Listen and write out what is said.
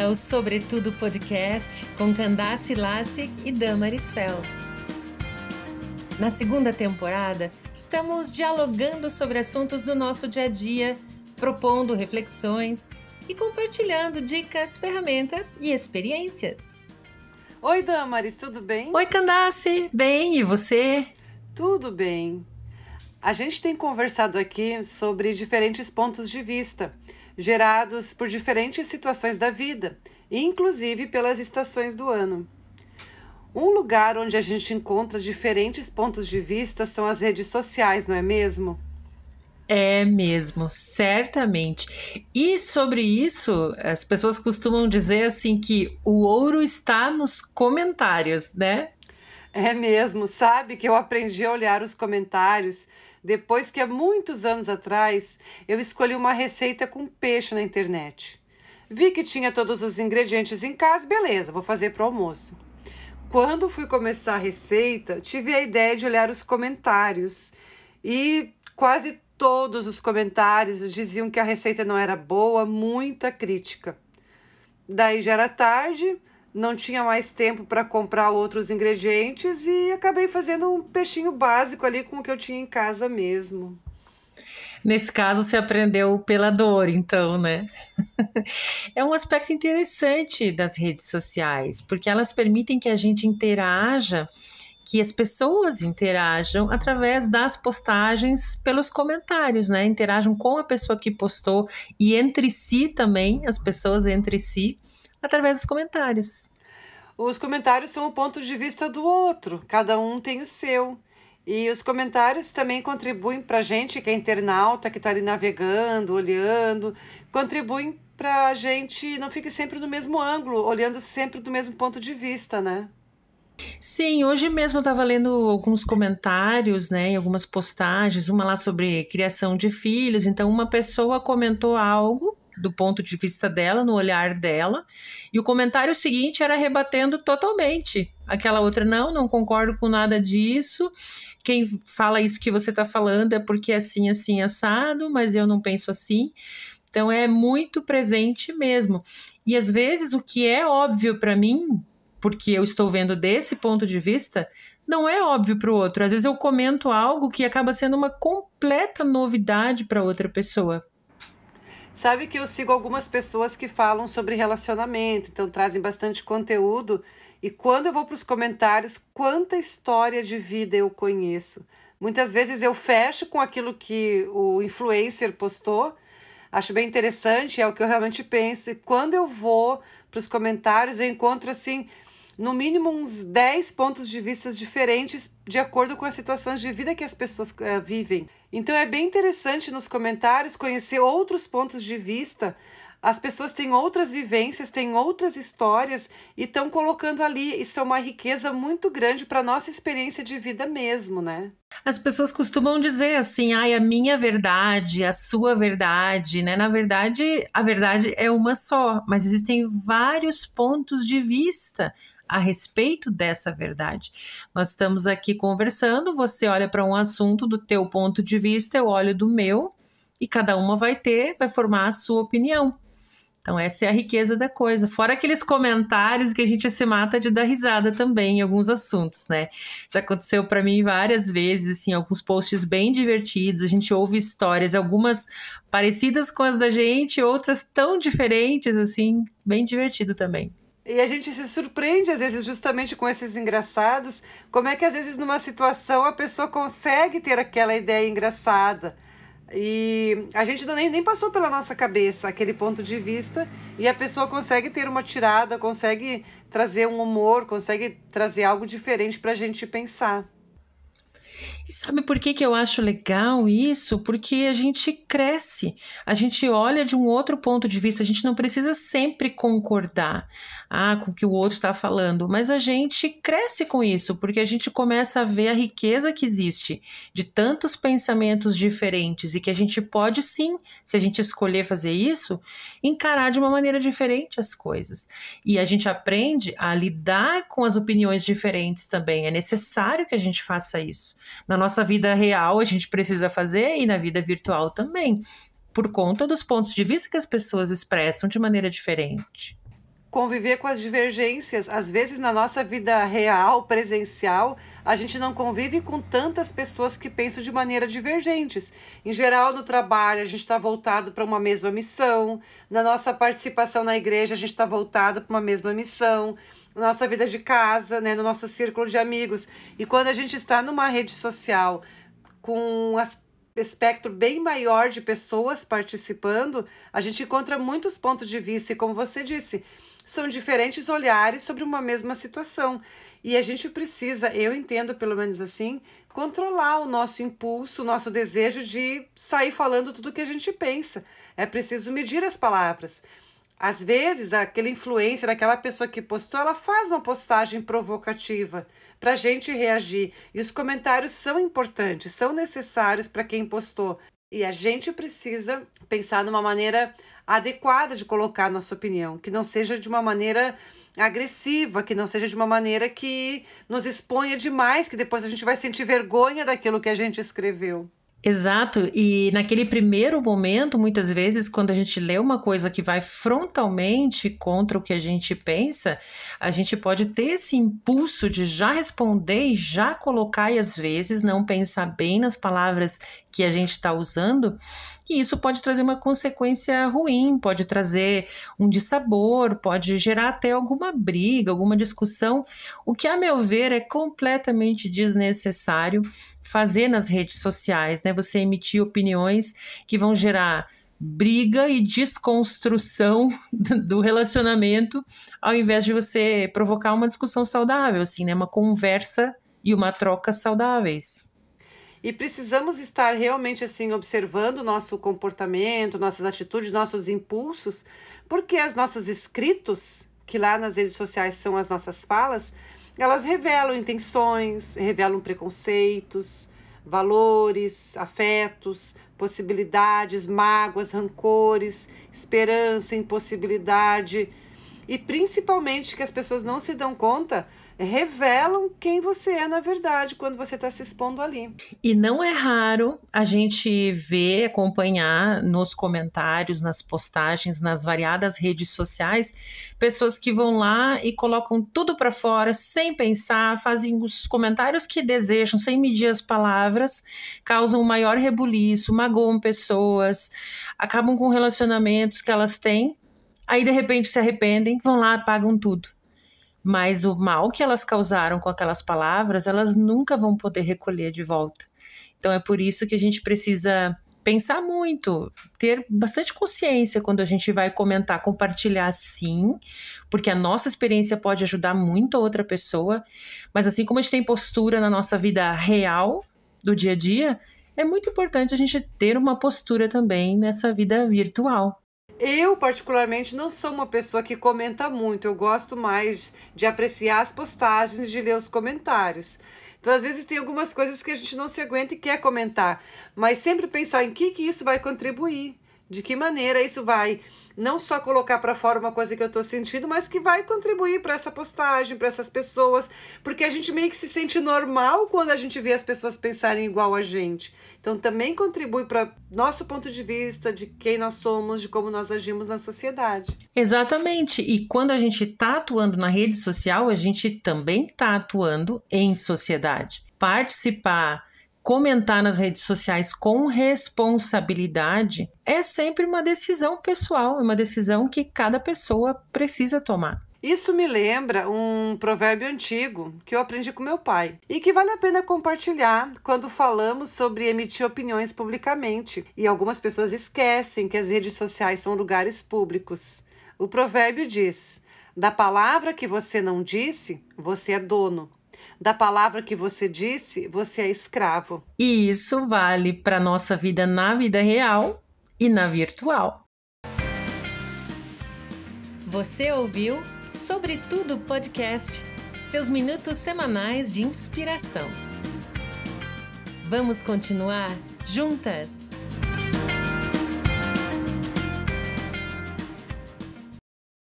bem-vinda ao Sobretudo Podcast com Candace Lassig e Damaris Feld. Na segunda temporada, estamos dialogando sobre assuntos do nosso dia a dia, propondo reflexões e compartilhando dicas, ferramentas e experiências. Oi, Damaris, tudo bem? Oi, Candace, bem, e você? Tudo bem. A gente tem conversado aqui sobre diferentes pontos de vista gerados por diferentes situações da vida, inclusive pelas estações do ano. Um lugar onde a gente encontra diferentes pontos de vista são as redes sociais, não é mesmo? É mesmo, certamente. E sobre isso, as pessoas costumam dizer assim que o ouro está nos comentários, né? É mesmo, sabe que eu aprendi a olhar os comentários depois que há muitos anos atrás eu escolhi uma receita com peixe na internet. Vi que tinha todos os ingredientes em casa, beleza, vou fazer para o almoço. Quando fui começar a receita, tive a ideia de olhar os comentários e quase todos os comentários diziam que a receita não era boa, muita crítica. Daí já era tarde, não tinha mais tempo para comprar outros ingredientes e acabei fazendo um peixinho básico ali com o que eu tinha em casa mesmo. Nesse caso, você aprendeu pela dor, então, né? é um aspecto interessante das redes sociais, porque elas permitem que a gente interaja, que as pessoas interajam através das postagens pelos comentários, né? Interajam com a pessoa que postou e entre si também, as pessoas entre si através dos comentários. Os comentários são o ponto de vista do outro, cada um tem o seu. E os comentários também contribuem para a gente, que é internauta, que está ali navegando, olhando, contribuem para a gente não fique sempre no mesmo ângulo, olhando sempre do mesmo ponto de vista, né? Sim, hoje mesmo eu estava lendo alguns comentários, né, e algumas postagens, uma lá sobre criação de filhos. Então, uma pessoa comentou algo do ponto de vista dela, no olhar dela, e o comentário seguinte era rebatendo totalmente. Aquela outra, não, não concordo com nada disso. Quem fala isso que você está falando é porque é assim, assim, assado, mas eu não penso assim. Então é muito presente mesmo. E às vezes o que é óbvio para mim, porque eu estou vendo desse ponto de vista, não é óbvio para o outro. Às vezes eu comento algo que acaba sendo uma completa novidade para outra pessoa. Sabe que eu sigo algumas pessoas que falam sobre relacionamento, então trazem bastante conteúdo. E quando eu vou para os comentários, quanta história de vida eu conheço. Muitas vezes eu fecho com aquilo que o influencer postou, acho bem interessante, é o que eu realmente penso. E quando eu vou para os comentários, eu encontro assim no mínimo uns 10 pontos de vista diferentes de acordo com as situações de vida que as pessoas uh, vivem. Então é bem interessante nos comentários conhecer outros pontos de vista. As pessoas têm outras vivências, têm outras histórias e estão colocando ali. Isso é uma riqueza muito grande para nossa experiência de vida mesmo, né? As pessoas costumam dizer assim, ai, a minha verdade, a sua verdade, né? Na verdade, a verdade é uma só, mas existem vários pontos de vista a respeito dessa verdade. Nós estamos aqui conversando, você olha para um assunto do teu ponto de vista, eu olho do meu, e cada uma vai ter, vai formar a sua opinião. Então, essa é a riqueza da coisa. Fora aqueles comentários que a gente se mata de dar risada também em alguns assuntos, né? Já aconteceu para mim várias vezes, assim, alguns posts bem divertidos. A gente ouve histórias, algumas parecidas com as da gente, outras tão diferentes, assim, bem divertido também. E a gente se surpreende, às vezes, justamente com esses engraçados, como é que, às vezes, numa situação, a pessoa consegue ter aquela ideia engraçada. E a gente nem, nem passou pela nossa cabeça aquele ponto de vista, e a pessoa consegue ter uma tirada, consegue trazer um humor, consegue trazer algo diferente para a gente pensar. E sabe por que, que eu acho legal isso? Porque a gente cresce, a gente olha de um outro ponto de vista, a gente não precisa sempre concordar ah, com o que o outro está falando, mas a gente cresce com isso, porque a gente começa a ver a riqueza que existe de tantos pensamentos diferentes e que a gente pode sim, se a gente escolher fazer isso, encarar de uma maneira diferente as coisas. E a gente aprende a lidar com as opiniões diferentes também. É necessário que a gente faça isso. Na nossa vida real, a gente precisa fazer e na vida virtual também, por conta dos pontos de vista que as pessoas expressam de maneira diferente. conviver com as divergências. Às vezes, na nossa vida real, presencial, a gente não convive com tantas pessoas que pensam de maneira divergentes. Em geral, no trabalho, a gente está voltado para uma mesma missão. Na nossa participação na igreja, a gente está voltado para uma mesma missão. Na nossa vida de casa, né, no nosso círculo de amigos. E quando a gente está numa rede social com as espectro bem maior de pessoas participando, a gente encontra muitos pontos de vista, e como você disse, são diferentes olhares sobre uma mesma situação. E a gente precisa, eu entendo pelo menos assim, controlar o nosso impulso, o nosso desejo de sair falando tudo o que a gente pensa. É preciso medir as palavras. Às vezes, aquela influência daquela pessoa que postou, ela faz uma postagem provocativa para a gente reagir. E os comentários são importantes, são necessários para quem postou. E a gente precisa pensar numa maneira adequada de colocar nossa opinião, que não seja de uma maneira agressiva, que não seja de uma maneira que nos exponha demais, que depois a gente vai sentir vergonha daquilo que a gente escreveu. Exato, e naquele primeiro momento, muitas vezes, quando a gente lê uma coisa que vai frontalmente contra o que a gente pensa, a gente pode ter esse impulso de já responder e já colocar, e às vezes não pensar bem nas palavras que a gente está usando, e isso pode trazer uma consequência ruim, pode trazer um dissabor, pode gerar até alguma briga, alguma discussão, o que, a meu ver, é completamente desnecessário fazer nas redes sociais, né? Você emitir opiniões que vão gerar briga e desconstrução do relacionamento, ao invés de você provocar uma discussão saudável, assim, né? Uma conversa e uma troca saudáveis. E precisamos estar realmente assim observando nosso comportamento, nossas atitudes, nossos impulsos, porque os nossos escritos, que lá nas redes sociais são as nossas falas, elas revelam intenções, revelam preconceitos, valores, afetos, possibilidades, mágoas, rancores, esperança, impossibilidade. E principalmente que as pessoas não se dão conta revelam quem você é na verdade quando você está se expondo ali. E não é raro a gente ver, acompanhar nos comentários, nas postagens, nas variadas redes sociais, pessoas que vão lá e colocam tudo para fora sem pensar, fazem os comentários que desejam, sem medir as palavras, causam maior rebuliço, magoam pessoas, acabam com relacionamentos que elas têm. Aí de repente se arrependem, vão lá, apagam tudo mas o mal que elas causaram com aquelas palavras, elas nunca vão poder recolher de volta. Então é por isso que a gente precisa pensar muito, ter bastante consciência quando a gente vai comentar, compartilhar sim, porque a nossa experiência pode ajudar muito a outra pessoa, mas assim como a gente tem postura na nossa vida real do dia a dia, é muito importante a gente ter uma postura também nessa vida virtual. Eu, particularmente, não sou uma pessoa que comenta muito. Eu gosto mais de apreciar as postagens, de ler os comentários. Então, às vezes, tem algumas coisas que a gente não se aguenta e quer comentar. Mas sempre pensar em que, que isso vai contribuir. De que maneira isso vai não só colocar para fora uma coisa que eu estou sentindo, mas que vai contribuir para essa postagem, para essas pessoas, porque a gente meio que se sente normal quando a gente vê as pessoas pensarem igual a gente. Então também contribui para nosso ponto de vista de quem nós somos, de como nós agimos na sociedade. Exatamente. E quando a gente está atuando na rede social, a gente também está atuando em sociedade. Participar comentar nas redes sociais com responsabilidade é sempre uma decisão pessoal, é uma decisão que cada pessoa precisa tomar. Isso me lembra um provérbio antigo que eu aprendi com meu pai e que vale a pena compartilhar quando falamos sobre emitir opiniões publicamente. E algumas pessoas esquecem que as redes sociais são lugares públicos. O provérbio diz: Da palavra que você não disse, você é dono da palavra que você disse, você é escravo. E isso vale para nossa vida na vida real e na virtual. Você ouviu Sobre Tudo Podcast, seus minutos semanais de inspiração. Vamos continuar juntas?